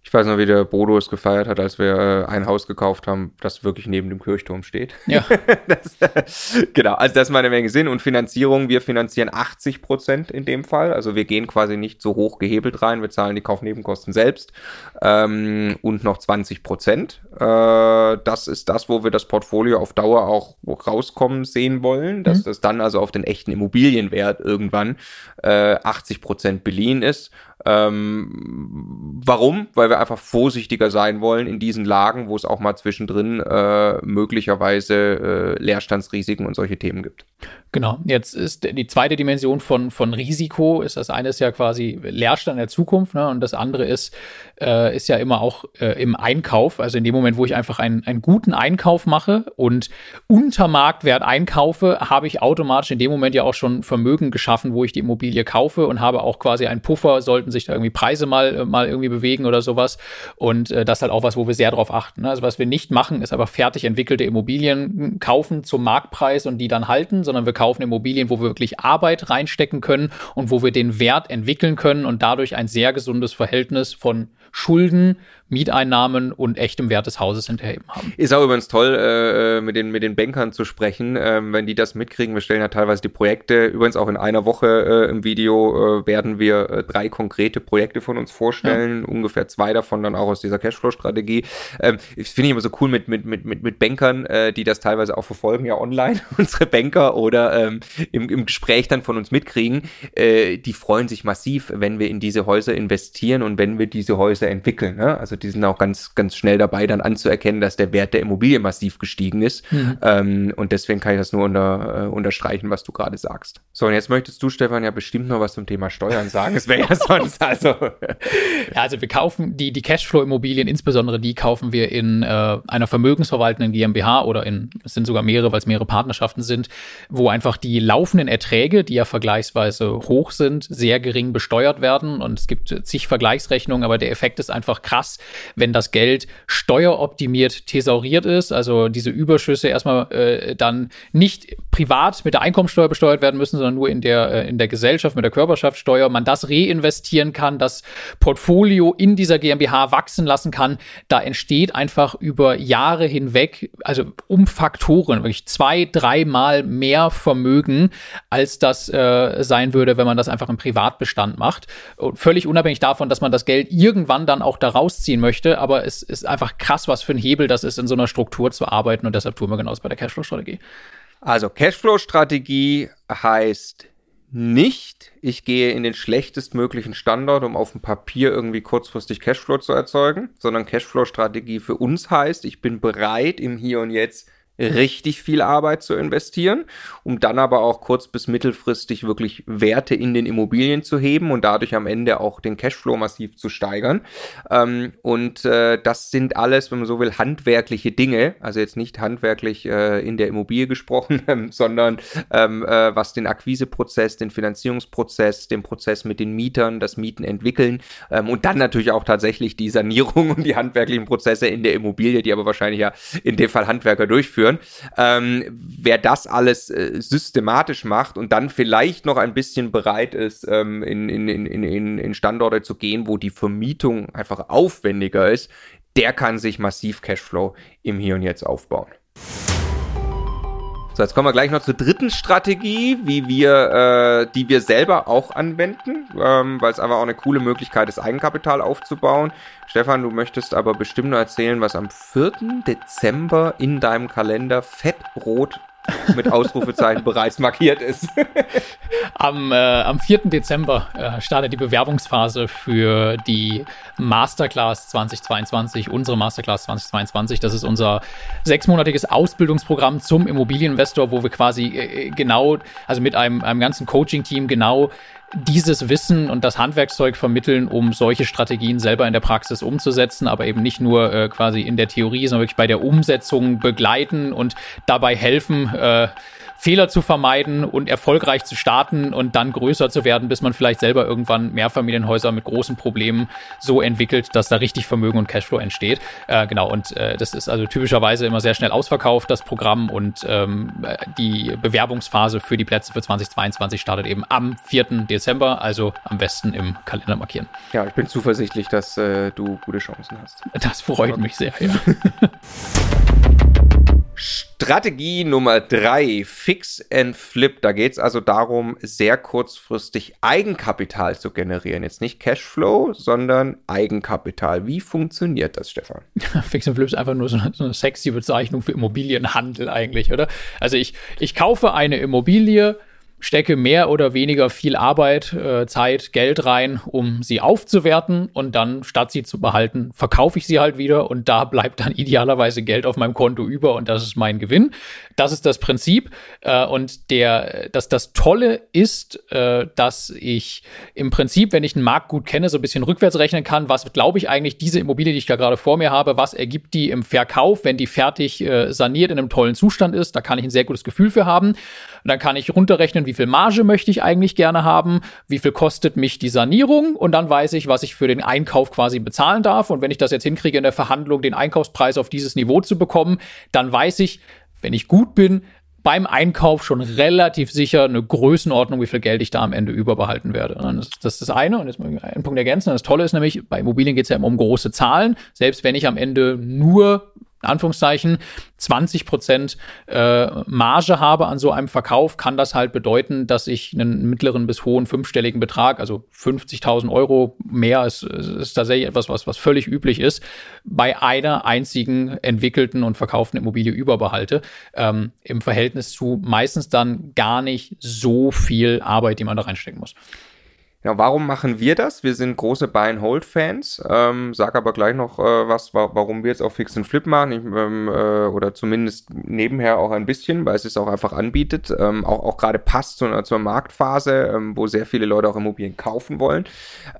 Ich weiß noch, wie der Bodo es gefeiert hat, als wir äh, ein Haus gekauft haben, das wirklich neben dem Kirchturm steht. Ja. *laughs* das, genau, also das ist mal eine Menge Sinn. Und Finanzierung, wir finanzieren 80 Prozent in dem Fall. Also wir gehen quasi nicht so hoch gehebelt rein, wir zahlen die Kaufnebenkosten selbst ähm, und noch 20 Prozent. Äh, das ist das, wo wir das Portfolio auf Dauer auch rauskommen sehen wollen, dass mhm. das dann also auf den echten Immobilienwert irgendwann äh, 80 Prozent beliehen ist. Ähm, warum? Weil wir einfach vorsichtiger sein wollen in diesen Lagen, wo es auch mal zwischendrin äh, möglicherweise äh, Leerstandsrisiken und solche Themen gibt. Genau, jetzt ist die zweite Dimension von, von Risiko, ist das eine ist ja quasi Leerstand der Zukunft ne, und das andere ist, äh, ist ja immer auch äh, im Einkauf, also in dem Moment, wo ich einfach einen, einen guten Einkauf mache und unter Marktwert einkaufe, habe ich automatisch in dem Moment ja auch schon Vermögen geschaffen, wo ich die Immobilie kaufe und habe auch quasi einen Puffer, sollten sich da irgendwie Preise mal, mal irgendwie bewegen oder sowas und äh, das ist halt auch was, wo wir sehr drauf achten. Ne? Also was wir nicht machen, ist aber fertig entwickelte Immobilien kaufen zum Marktpreis und die dann halten, sondern wir kaufen Immobilien, wo wir wirklich Arbeit reinstecken können und wo wir den Wert entwickeln können und dadurch ein sehr gesundes Verhältnis von Schulden Mieteinnahmen und echtem Wert des Hauses hinterher haben. Ist auch übrigens toll, äh, mit, den, mit den Bankern zu sprechen, ähm, wenn die das mitkriegen. Wir stellen ja teilweise die Projekte. Übrigens auch in einer Woche äh, im Video äh, werden wir äh, drei konkrete Projekte von uns vorstellen. Ja. Ungefähr zwei davon dann auch aus dieser Cashflow-Strategie. Ähm, finde ich immer so cool mit, mit, mit, mit, mit Bankern, äh, die das teilweise auch verfolgen, ja online, *laughs* unsere Banker oder ähm, im, im Gespräch dann von uns mitkriegen. Äh, die freuen sich massiv, wenn wir in diese Häuser investieren und wenn wir diese Häuser entwickeln. Ne? Also die sind auch ganz, ganz schnell dabei, dann anzuerkennen, dass der Wert der Immobilie massiv gestiegen ist. Mhm. Ähm, und deswegen kann ich das nur unter, äh, unterstreichen, was du gerade sagst. So, und jetzt möchtest du, Stefan, ja bestimmt noch was zum Thema Steuern sagen. Es wäre ja *laughs* sonst also. ja, also wir kaufen die, die Cashflow-Immobilien, insbesondere die kaufen wir in äh, einer vermögensverwaltenden GmbH oder in, es sind sogar mehrere, weil es mehrere Partnerschaften sind, wo einfach die laufenden Erträge, die ja vergleichsweise hoch sind, sehr gering besteuert werden. Und es gibt zig Vergleichsrechnungen, aber der Effekt ist einfach krass, wenn das Geld steueroptimiert thesauriert ist, also diese Überschüsse erstmal äh, dann nicht privat mit der Einkommensteuer besteuert werden müssen, sondern nur in der, äh, in der Gesellschaft mit der Körperschaftssteuer, man das reinvestieren kann, das Portfolio in dieser GmbH wachsen lassen kann, da entsteht einfach über Jahre hinweg, also um Faktoren, wirklich zwei, dreimal mehr Vermögen, als das äh, sein würde, wenn man das einfach im Privatbestand macht. Und völlig unabhängig davon, dass man das Geld irgendwann dann auch da rausziehen möchte, aber es ist einfach krass, was für ein Hebel das ist, in so einer Struktur zu arbeiten und deshalb tun wir genauso bei der Cashflow-Strategie. Also Cashflow-Strategie heißt nicht, ich gehe in den schlechtestmöglichen Standort, um auf dem Papier irgendwie kurzfristig Cashflow zu erzeugen, sondern Cashflow-Strategie für uns heißt, ich bin bereit, im Hier und Jetzt richtig viel Arbeit zu investieren, um dann aber auch kurz- bis mittelfristig wirklich Werte in den Immobilien zu heben und dadurch am Ende auch den Cashflow massiv zu steigern. Ähm, und äh, das sind alles, wenn man so will, handwerkliche Dinge, also jetzt nicht handwerklich äh, in der Immobilie gesprochen, ähm, *laughs* sondern ähm, äh, was den Akquiseprozess, den Finanzierungsprozess, den Prozess mit den Mietern, das Mieten entwickeln ähm, und dann natürlich auch tatsächlich die Sanierung und die handwerklichen Prozesse in der Immobilie, die aber wahrscheinlich ja in dem Fall Handwerker durchführen führen. Ähm, wer das alles äh, systematisch macht und dann vielleicht noch ein bisschen bereit ist, ähm, in, in, in, in Standorte zu gehen, wo die Vermietung einfach aufwendiger ist, der kann sich massiv Cashflow im Hier und Jetzt aufbauen. So, jetzt kommen wir gleich noch zur dritten Strategie, wie wir, äh, die wir selber auch anwenden, ähm, weil es einfach auch eine coole Möglichkeit ist, Eigenkapital aufzubauen. Stefan, du möchtest aber bestimmt nur erzählen, was am 4. Dezember in deinem Kalender fettrot mit Ausrufezeichen bereits markiert ist. *laughs* am, äh, am 4. Dezember äh, startet die Bewerbungsphase für die Masterclass 2022, unsere Masterclass 2022. Das ist unser sechsmonatiges Ausbildungsprogramm zum Immobilieninvestor, wo wir quasi äh, genau, also mit einem, einem ganzen Coaching-Team genau dieses Wissen und das Handwerkszeug vermitteln, um solche Strategien selber in der Praxis umzusetzen, aber eben nicht nur äh, quasi in der Theorie, sondern wirklich bei der Umsetzung begleiten und dabei helfen, äh, Fehler zu vermeiden und erfolgreich zu starten und dann größer zu werden, bis man vielleicht selber irgendwann Mehrfamilienhäuser mit großen Problemen so entwickelt, dass da richtig Vermögen und Cashflow entsteht. Äh, genau, und äh, das ist also typischerweise immer sehr schnell ausverkauft, das Programm und ähm, die Bewerbungsphase für die Plätze für 2022 startet eben am 4. Dezember, also am besten im Kalender markieren. Ja, ich bin zuversichtlich, dass äh, du gute Chancen hast. Das freut mich sehr, ja. *laughs* Strategie Nummer drei, Fix and Flip. Da geht es also darum, sehr kurzfristig Eigenkapital zu generieren. Jetzt nicht Cashflow, sondern Eigenkapital. Wie funktioniert das, Stefan? *laughs* Fix and Flip ist einfach nur so eine, so eine sexy Bezeichnung für Immobilienhandel eigentlich, oder? Also ich, ich kaufe eine Immobilie, stecke mehr oder weniger viel Arbeit, äh, Zeit, Geld rein, um sie aufzuwerten und dann, statt sie zu behalten, verkaufe ich sie halt wieder und da *laughs* bleibt dann idealerweise Geld auf meinem Konto über und das ist mein Gewinn. Das ist das Prinzip äh, und der, dass das Tolle ist, äh, dass ich im Prinzip, wenn ich einen Markt gut kenne, so ein bisschen rückwärts rechnen kann, was glaube ich eigentlich diese Immobilie, die ich da gerade vor mir habe, was ergibt die im Verkauf, wenn die fertig saniert in einem tollen Zustand ist, da kann ich ein sehr gutes Gefühl für haben. Und dann kann ich runterrechnen, wie viel Marge möchte ich eigentlich gerne haben, wie viel kostet mich die Sanierung und dann weiß ich, was ich für den Einkauf quasi bezahlen darf. Und wenn ich das jetzt hinkriege in der Verhandlung, den Einkaufspreis auf dieses Niveau zu bekommen, dann weiß ich, wenn ich gut bin, beim Einkauf schon relativ sicher eine Größenordnung, wie viel Geld ich da am Ende überbehalten werde. Das, ist das eine. Und jetzt muss ich einen Punkt ergänzen. Das Tolle ist nämlich, bei Immobilien geht es ja immer um große Zahlen. Selbst wenn ich am Ende nur in Anführungszeichen 20 Prozent äh, Marge habe an so einem Verkauf, kann das halt bedeuten, dass ich einen mittleren bis hohen fünfstelligen Betrag, also 50.000 Euro mehr, ist, ist tatsächlich etwas, was, was völlig üblich ist, bei einer einzigen entwickelten und verkauften Immobilie überbehalte, ähm, im Verhältnis zu meistens dann gar nicht so viel Arbeit, die man da reinstecken muss. Ja, warum machen wir das? Wir sind große Buy-and-Hold-Fans. Ähm, sag aber gleich noch äh, was, wa warum wir jetzt auch Fix and Flip machen. Ich, ähm, äh, oder zumindest nebenher auch ein bisschen, weil es es auch einfach anbietet. Ähm, auch auch gerade passt zu, zur Marktphase, ähm, wo sehr viele Leute auch Immobilien kaufen wollen.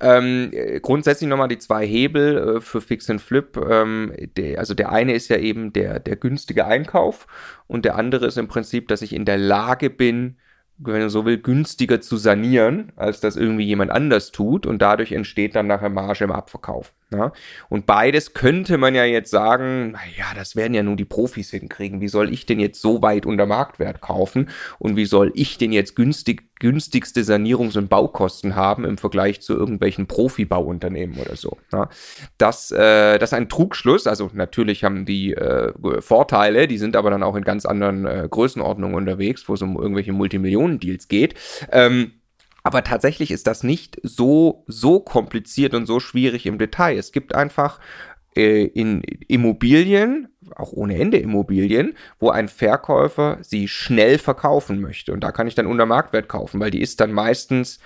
Ähm, grundsätzlich nochmal die zwei Hebel äh, für Fix and Flip. Ähm, der, also der eine ist ja eben der, der günstige Einkauf und der andere ist im Prinzip, dass ich in der Lage bin, wenn du so will, günstiger zu sanieren, als das irgendwie jemand anders tut und dadurch entsteht dann nachher Marge im Abverkauf. Ja? Und beides könnte man ja jetzt sagen, naja, das werden ja nun die Profis hinkriegen. Wie soll ich denn jetzt so weit unter Marktwert kaufen? Und wie soll ich denn jetzt günstig, günstigste Sanierungs- und Baukosten haben im Vergleich zu irgendwelchen Profibauunternehmen oder so? Ja? Das, äh, das ist ein Trugschluss. Also natürlich haben die äh, Vorteile, die sind aber dann auch in ganz anderen äh, Größenordnungen unterwegs, wo es um irgendwelche Multimillionen-Deals geht. Ähm, aber tatsächlich ist das nicht so, so kompliziert und so schwierig im Detail. Es gibt einfach äh, in Immobilien, auch ohne Ende Immobilien, wo ein Verkäufer sie schnell verkaufen möchte. Und da kann ich dann unter Marktwert kaufen, weil die ist dann meistens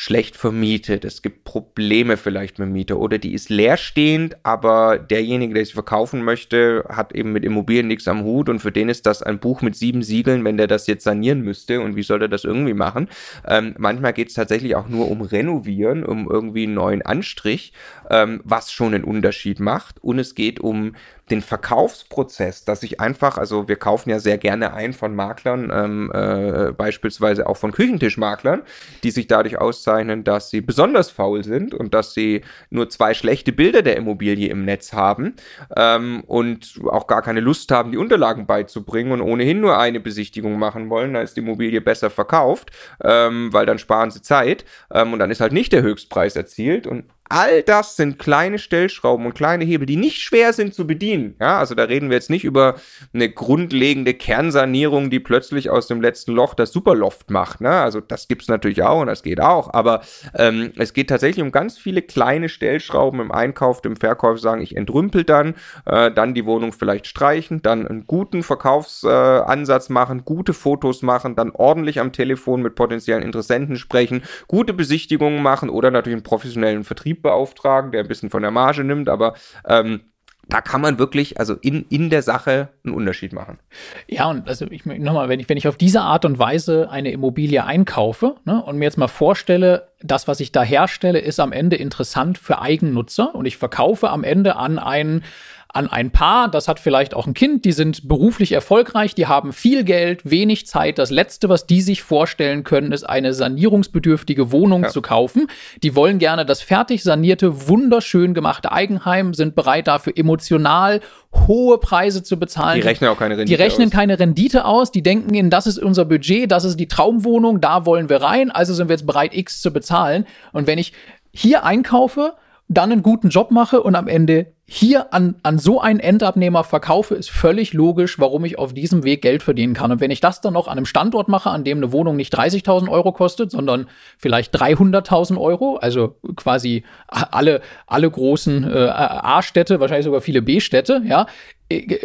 schlecht vermietet, es gibt Probleme vielleicht mit Mieter oder die ist leerstehend, aber derjenige, der sie verkaufen möchte, hat eben mit Immobilien nichts am Hut und für den ist das ein Buch mit sieben Siegeln, wenn der das jetzt sanieren müsste und wie soll er das irgendwie machen? Ähm, manchmal geht es tatsächlich auch nur um Renovieren, um irgendwie einen neuen Anstrich, ähm, was schon einen Unterschied macht und es geht um den Verkaufsprozess, dass ich einfach, also wir kaufen ja sehr gerne ein von Maklern, ähm, äh, beispielsweise auch von Küchentischmaklern, die sich dadurch auszeichnen, dass sie besonders faul sind und dass sie nur zwei schlechte Bilder der Immobilie im Netz haben ähm, und auch gar keine Lust haben, die Unterlagen beizubringen und ohnehin nur eine Besichtigung machen wollen, da ist die Immobilie besser verkauft, ähm, weil dann sparen sie Zeit ähm, und dann ist halt nicht der Höchstpreis erzielt und all das sind kleine Stellschrauben und kleine Hebel, die nicht schwer sind zu bedienen. Ja, also da reden wir jetzt nicht über eine grundlegende Kernsanierung, die plötzlich aus dem letzten Loch das Superloft macht. Ne? Also das gibt's natürlich auch und das geht auch. Aber ähm, es geht tatsächlich um ganz viele kleine Stellschrauben im Einkauf, im Verkauf sagen, ich entrümpel dann, äh, dann die Wohnung vielleicht streichen, dann einen guten Verkaufsansatz äh, machen, gute Fotos machen, dann ordentlich am Telefon mit potenziellen Interessenten sprechen, gute Besichtigungen machen oder natürlich einen professionellen Vertrieb beauftragen, der ein bisschen von der Marge nimmt, aber ähm, da kann man wirklich, also in, in der Sache einen Unterschied machen. Ja, und also ich nochmal, wenn ich, wenn ich auf diese Art und Weise eine Immobilie einkaufe ne, und mir jetzt mal vorstelle, das, was ich da herstelle, ist am Ende interessant für Eigennutzer und ich verkaufe am Ende an einen an ein Paar, das hat vielleicht auch ein Kind, die sind beruflich erfolgreich, die haben viel Geld, wenig Zeit. Das Letzte, was die sich vorstellen können, ist eine sanierungsbedürftige Wohnung ja. zu kaufen. Die wollen gerne das fertig sanierte, wunderschön gemachte Eigenheim, sind bereit dafür emotional hohe Preise zu bezahlen. Die rechnen auch keine Rendite Die rechnen aus. keine Rendite aus. Die denken in, das ist unser Budget, das ist die Traumwohnung, da wollen wir rein, also sind wir jetzt bereit, X zu bezahlen. Und wenn ich hier einkaufe, dann einen guten Job mache und am Ende hier an, an so einen Endabnehmer verkaufe, ist völlig logisch, warum ich auf diesem Weg Geld verdienen kann. Und wenn ich das dann noch an einem Standort mache, an dem eine Wohnung nicht 30.000 Euro kostet, sondern vielleicht 300.000 Euro, also quasi alle, alle großen äh, A-Städte, wahrscheinlich sogar viele B-Städte, ja,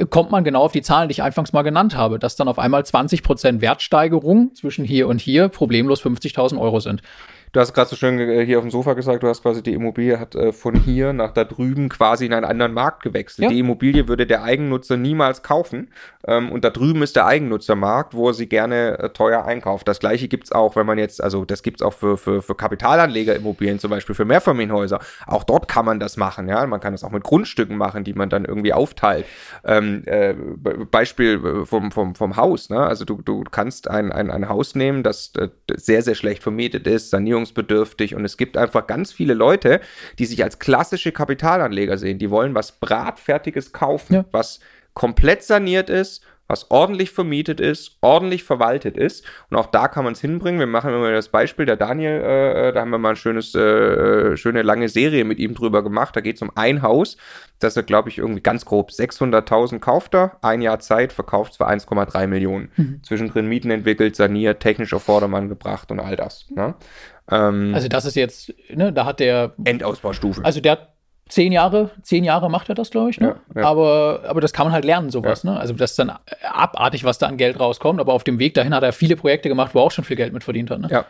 kommt man genau auf die Zahlen, die ich anfangs mal genannt habe, dass dann auf einmal 20 Prozent Wertsteigerung zwischen hier und hier problemlos 50.000 Euro sind. Du hast gerade so schön äh, hier auf dem Sofa gesagt, du hast quasi die Immobilie hat äh, von hier nach da drüben quasi in einen anderen Markt gewechselt. Ja. Die Immobilie würde der Eigennutzer niemals kaufen. Ähm, und da drüben ist der Eigennutzermarkt, wo er sie gerne äh, teuer einkauft. Das gleiche gibt's auch, wenn man jetzt, also das gibt's auch für, für, für Kapitalanlegerimmobilien, zum Beispiel für Mehrfamilienhäuser. Auch dort kann man das machen, ja. Man kann das auch mit Grundstücken machen, die man dann irgendwie aufteilt. Ähm, äh, Beispiel äh, vom, vom, vom Haus, ne? Also du, du kannst ein, ein, ein Haus nehmen, das äh, sehr, sehr schlecht vermietet ist, Sanierung sanierungsbedürftig und es gibt einfach ganz viele Leute, die sich als klassische Kapitalanleger sehen. Die wollen was Bratfertiges kaufen, ja. was komplett saniert ist was ordentlich vermietet ist, ordentlich verwaltet ist. Und auch da kann man es hinbringen. Wir machen immer das Beispiel, der Daniel, äh, da haben wir mal ein schönes, äh, schöne lange Serie mit ihm drüber gemacht. Da geht es um ein Haus, das er, glaube ich, irgendwie ganz grob 600.000 kauft er, ein Jahr Zeit, verkauft für 1,3 Millionen. Mhm. Zwischendrin Mieten entwickelt, saniert, technisch auf Vordermann gebracht und all das. Ne? Ähm, also das ist jetzt, ne, da hat der Endausbaustufe. Also der hat zehn Jahre, zehn Jahre macht er das, glaube ich. Ne? Ja, ja. Aber, aber das kann man halt lernen, sowas. Ja. Ne? Also das ist dann abartig, was da an Geld rauskommt. Aber auf dem Weg dahin hat er viele Projekte gemacht, wo er auch schon viel Geld mit verdient hat. Ne? Ja.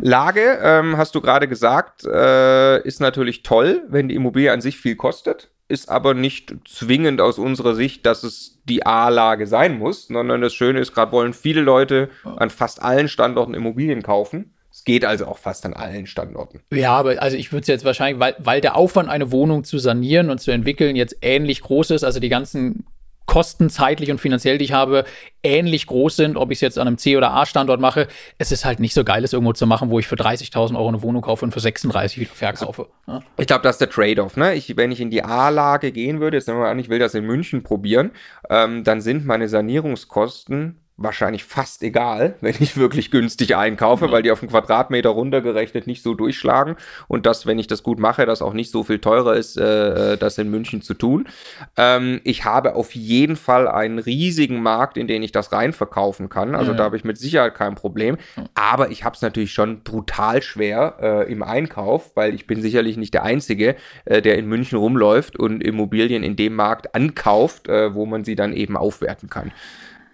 Lage, ähm, hast du gerade gesagt, äh, ist natürlich toll, wenn die Immobilie an sich viel kostet. Ist aber nicht zwingend aus unserer Sicht, dass es die A-Lage sein muss, sondern das Schöne ist, gerade wollen viele Leute an fast allen Standorten Immobilien kaufen. Es geht also auch fast an allen Standorten. Ja, aber also ich würde es jetzt wahrscheinlich, weil, weil der Aufwand, eine Wohnung zu sanieren und zu entwickeln, jetzt ähnlich groß ist, also die ganzen Kosten zeitlich und finanziell, die ich habe, ähnlich groß sind, ob ich es jetzt an einem C- oder A-Standort mache. Es ist halt nicht so geil, es irgendwo zu machen, wo ich für 30.000 Euro eine Wohnung kaufe und für 36 wieder verkaufe. Ja. Ich glaube, das ist der Trade-off. Ne? Ich, wenn ich in die A-Lage gehen würde, jetzt nehmen wir an, ich will das in München probieren, ähm, dann sind meine Sanierungskosten wahrscheinlich fast egal, *laughs* wenn ich wirklich günstig einkaufe, mhm. weil die auf einen Quadratmeter runtergerechnet nicht so durchschlagen und das, wenn ich das gut mache, das auch nicht so viel teurer ist, äh, äh, das in München zu tun. Ähm, ich habe auf jeden Fall einen riesigen Markt, in den ich das rein verkaufen kann. Also ja. da habe ich mit Sicherheit kein Problem. Aber ich habe es natürlich schon brutal schwer äh, im Einkauf, weil ich bin sicherlich nicht der Einzige, äh, der in München rumläuft und Immobilien in dem Markt ankauft, äh, wo man sie dann eben aufwerten kann.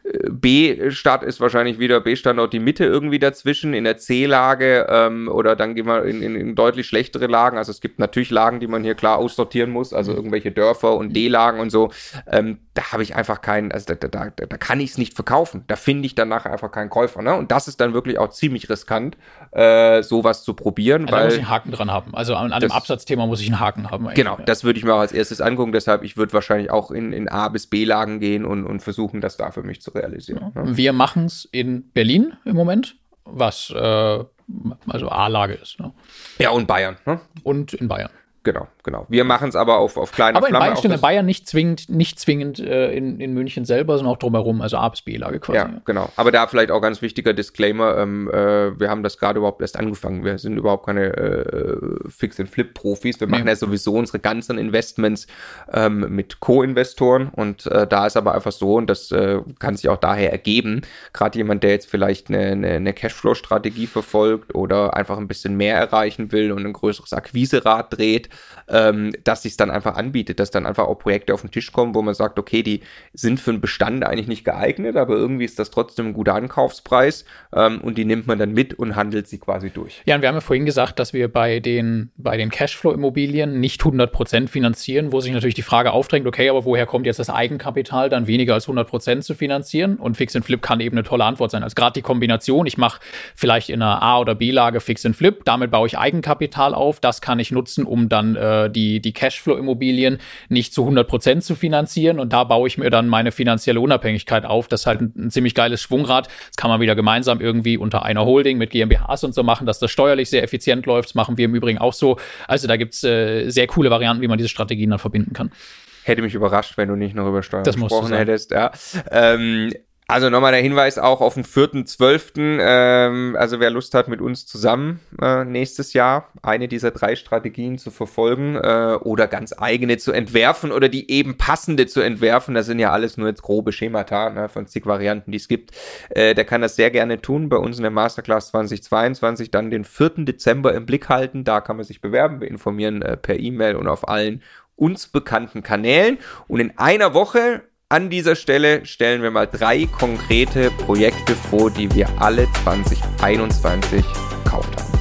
B-Stadt ist wahrscheinlich wieder B-Standort die Mitte irgendwie dazwischen in der C-Lage ähm, oder dann gehen wir in, in, in, deutlich schlechtere Lagen. Also es gibt natürlich Lagen, die man hier klar aussortieren muss, also mhm. irgendwelche Dörfer und D-Lagen und so. Ähm, da habe ich einfach keinen, also da, da, da, da kann ich es nicht verkaufen. Da finde ich danach einfach keinen Käufer. Ne? Und das ist dann wirklich auch ziemlich riskant, äh, sowas zu probieren. Also weil, da muss ich einen Haken dran haben. Also an, an dem Absatzthema muss ich einen Haken haben. Genau, ja. das würde ich mir auch als erstes angucken. Deshalb, ich würde wahrscheinlich auch in, in A bis B-Lagen gehen und, und versuchen, das da für mich zu realisieren. Ja. Ne? Wir machen es in Berlin im Moment, was äh, also A-Lage ist. Ne? Ja, und Bayern. Ne? Und in Bayern. Genau, genau. Wir machen es aber auf, auf kleine aber Flamme. Aber in Bayern, Bayern nicht zwingend, nicht zwingend äh, in, in München selber, sondern auch drumherum, also A bis B-Lage quasi. Ja, genau. Aber da vielleicht auch ganz wichtiger Disclaimer, ähm, äh, wir haben das gerade überhaupt erst angefangen. Wir sind überhaupt keine äh, Fix-and-Flip-Profis. Wir machen nee. ja sowieso unsere ganzen Investments ähm, mit Co-Investoren und äh, da ist aber einfach so, und das äh, kann sich auch daher ergeben, gerade jemand, der jetzt vielleicht eine, eine, eine Cashflow-Strategie verfolgt oder einfach ein bisschen mehr erreichen will und ein größeres Akquiserad dreht, ähm, dass sich dann einfach anbietet, dass dann einfach auch Projekte auf den Tisch kommen, wo man sagt, okay, die sind für einen Bestand eigentlich nicht geeignet, aber irgendwie ist das trotzdem ein guter Ankaufspreis ähm, und die nimmt man dann mit und handelt sie quasi durch. Ja, und wir haben ja vorhin gesagt, dass wir bei den, bei den Cashflow-Immobilien nicht 100% finanzieren, wo sich natürlich die Frage aufdrängt, okay, aber woher kommt jetzt das Eigenkapital, dann weniger als 100% zu finanzieren? Und Fix and Flip kann eben eine tolle Antwort sein. Also gerade die Kombination, ich mache vielleicht in einer A- oder B-Lage Fix and Flip, damit baue ich Eigenkapital auf, das kann ich nutzen, um dann äh, die, die Cashflow-Immobilien nicht zu 100 Prozent zu finanzieren. Und da baue ich mir dann meine finanzielle Unabhängigkeit auf. Das ist halt ein, ein, ziemlich geiles Schwungrad. Das kann man wieder gemeinsam irgendwie unter einer Holding mit GmbHs und so machen, dass das steuerlich sehr effizient läuft. Das machen wir im Übrigen auch so. Also da gibt's äh, sehr coole Varianten, wie man diese Strategien dann verbinden kann. Hätte mich überrascht, wenn du nicht noch über Steuern das gesprochen hättest. Ja. Ähm, also nochmal der Hinweis auch auf den 4.12. Ähm, also wer Lust hat, mit uns zusammen äh, nächstes Jahr eine dieser drei Strategien zu verfolgen äh, oder ganz eigene zu entwerfen oder die eben passende zu entwerfen, das sind ja alles nur jetzt grobe Schemata ne, von zig Varianten, die es gibt, äh, der kann das sehr gerne tun bei uns in der Masterclass 2022, dann den 4. Dezember im Blick halten, da kann man sich bewerben, wir informieren äh, per E-Mail und auf allen uns bekannten Kanälen und in einer Woche an dieser Stelle stellen wir mal drei konkrete Projekte vor, die wir alle 2021 gekauft haben.